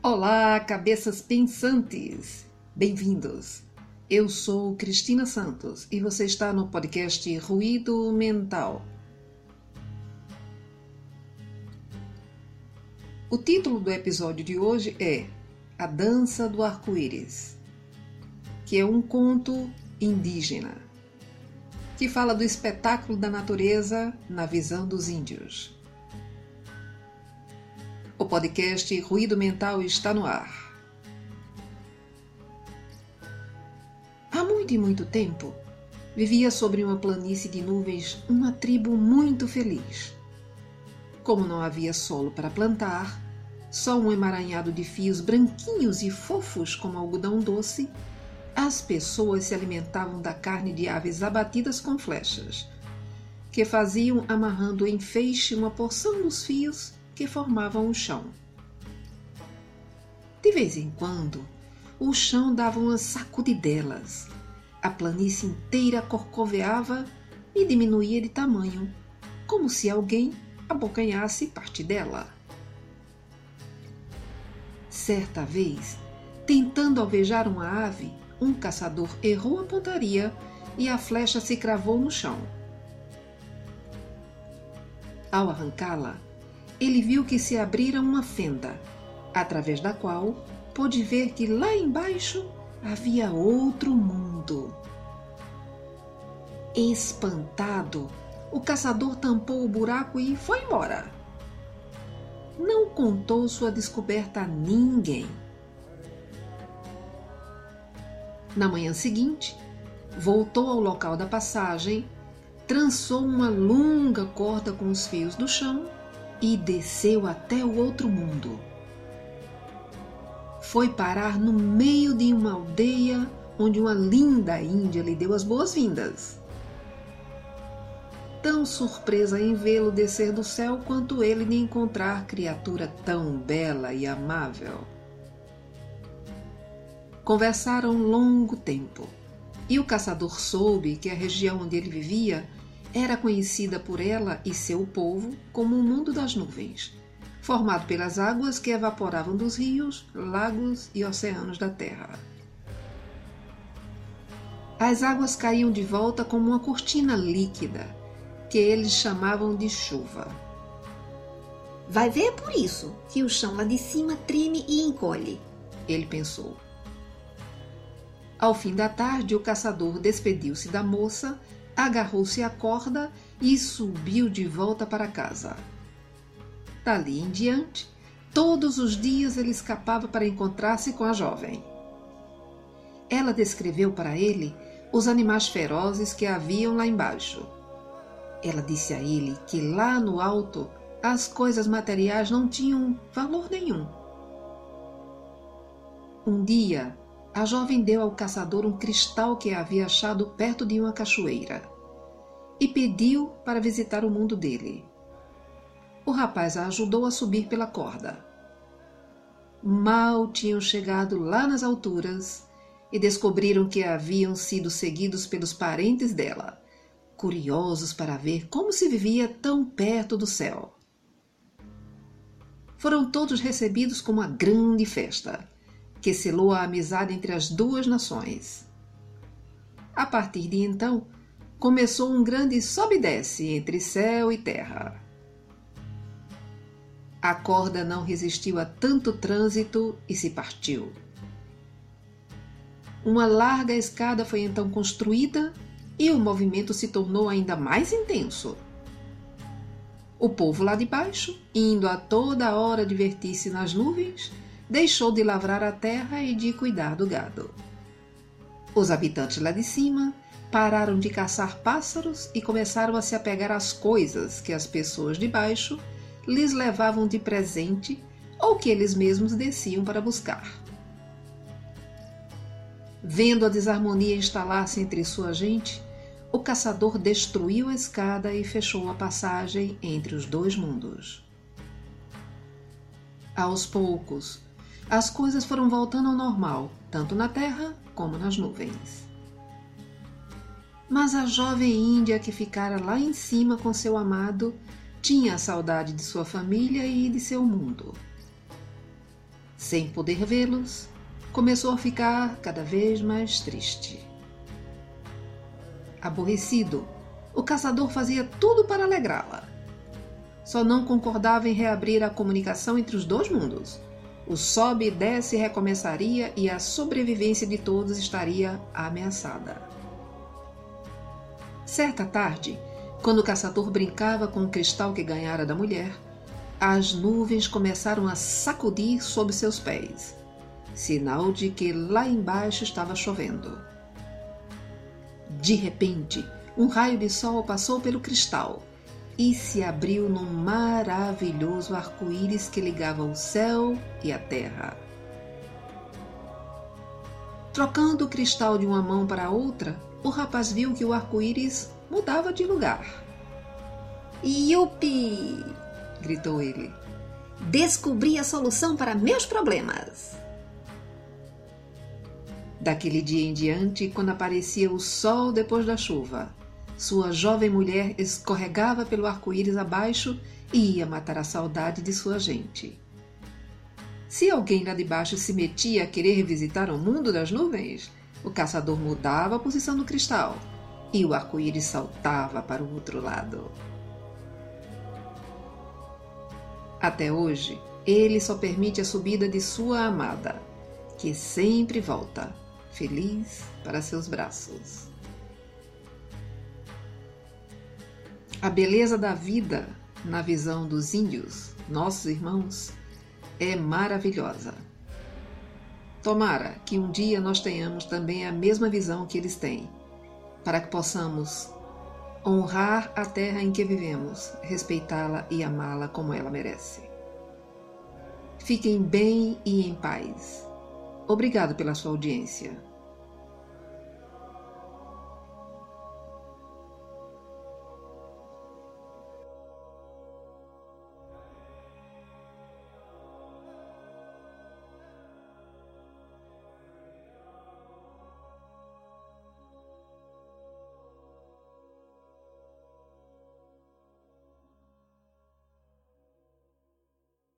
Olá, cabeças pensantes! Bem-vindos! Eu sou Cristina Santos e você está no podcast Ruído Mental. O título do episódio de hoje é A Dança do Arco-Íris, que é um conto indígena que fala do espetáculo da natureza na visão dos índios. O podcast Ruído Mental está no ar. Há muito e muito tempo, vivia sobre uma planície de nuvens uma tribo muito feliz. Como não havia solo para plantar, só um emaranhado de fios branquinhos e fofos como algodão doce, as pessoas se alimentavam da carne de aves abatidas com flechas, que faziam amarrando em feixe uma porção dos fios que formavam o chão. De vez em quando, o chão dava umas sacudidelas. A planície inteira corcoveava e diminuía de tamanho, como se alguém abocanhasse parte dela. Certa vez, tentando alvejar uma ave, um caçador errou a pontaria e a flecha se cravou no chão. Ao arrancá-la, ele viu que se abrira uma fenda, através da qual pôde ver que lá embaixo havia outro mundo. Espantado, o caçador tampou o buraco e foi embora. Não contou sua descoberta a ninguém. Na manhã seguinte, voltou ao local da passagem, trançou uma longa corda com os fios do chão e desceu até o outro mundo. Foi parar no meio de uma aldeia onde uma linda índia lhe deu as boas-vindas. Tão surpresa em vê-lo descer do céu quanto ele de encontrar criatura tão bela e amável. Conversaram longo tempo, e o caçador soube que a região onde ele vivia era conhecida por ela e seu povo como o mundo das nuvens, formado pelas águas que evaporavam dos rios, lagos e oceanos da terra. As águas caíam de volta como uma cortina líquida, que eles chamavam de chuva. Vai ver por isso que o chão lá de cima treme e encolhe, ele pensou. Ao fim da tarde, o caçador despediu-se da moça agarrou-se à corda e subiu de volta para casa. Dali em diante, todos os dias ele escapava para encontrar-se com a jovem. Ela descreveu para ele os animais ferozes que haviam lá embaixo. Ela disse a ele que lá no alto as coisas materiais não tinham valor nenhum. Um dia, a jovem deu ao caçador um cristal que havia achado perto de uma cachoeira e pediu para visitar o mundo dele. O rapaz a ajudou a subir pela corda. Mal tinham chegado lá nas alturas e descobriram que haviam sido seguidos pelos parentes dela, curiosos para ver como se vivia tão perto do céu. Foram todos recebidos com uma grande festa que selou a amizade entre as duas nações. A partir de então, começou um grande sobe e desce entre céu e terra. A corda não resistiu a tanto trânsito e se partiu. Uma larga escada foi então construída e o movimento se tornou ainda mais intenso. O povo lá de baixo, indo a toda hora divertir-se nas nuvens, deixou de lavrar a terra e de cuidar do gado. Os habitantes lá de cima pararam de caçar pássaros e começaram a se apegar às coisas que as pessoas de baixo lhes levavam de presente ou que eles mesmos desciam para buscar. Vendo a desarmonia instalar-se entre sua gente, o caçador destruiu a escada e fechou a passagem entre os dois mundos. Aos poucos, as coisas foram voltando ao normal, tanto na terra como nas nuvens. Mas a jovem índia que ficara lá em cima com seu amado tinha a saudade de sua família e de seu mundo. Sem poder vê-los, começou a ficar cada vez mais triste. Aborrecido, o caçador fazia tudo para alegrá-la. Só não concordava em reabrir a comunicação entre os dois mundos. O sobe e desce recomeçaria e a sobrevivência de todos estaria ameaçada. Certa tarde, quando o caçador brincava com o cristal que ganhara da mulher, as nuvens começaram a sacudir sob seus pés, sinal de que lá embaixo estava chovendo. De repente, um raio de sol passou pelo cristal e se abriu num maravilhoso arco-íris que ligava o céu e a terra. Trocando o cristal de uma mão para a outra, o rapaz viu que o arco-íris mudava de lugar. Yupi! gritou ele. Descobri a solução para meus problemas. Daquele dia em diante, quando aparecia o sol depois da chuva, sua jovem mulher escorregava pelo arco-íris abaixo e ia matar a saudade de sua gente. Se alguém lá de baixo se metia a querer visitar o mundo das nuvens, o caçador mudava a posição do cristal e o arco-íris saltava para o outro lado. Até hoje, ele só permite a subida de sua amada, que sempre volta, feliz, para seus braços. A beleza da vida, na visão dos índios, nossos irmãos, é maravilhosa. Tomara que um dia nós tenhamos também a mesma visão que eles têm, para que possamos honrar a terra em que vivemos, respeitá-la e amá-la como ela merece. Fiquem bem e em paz. Obrigado pela sua audiência.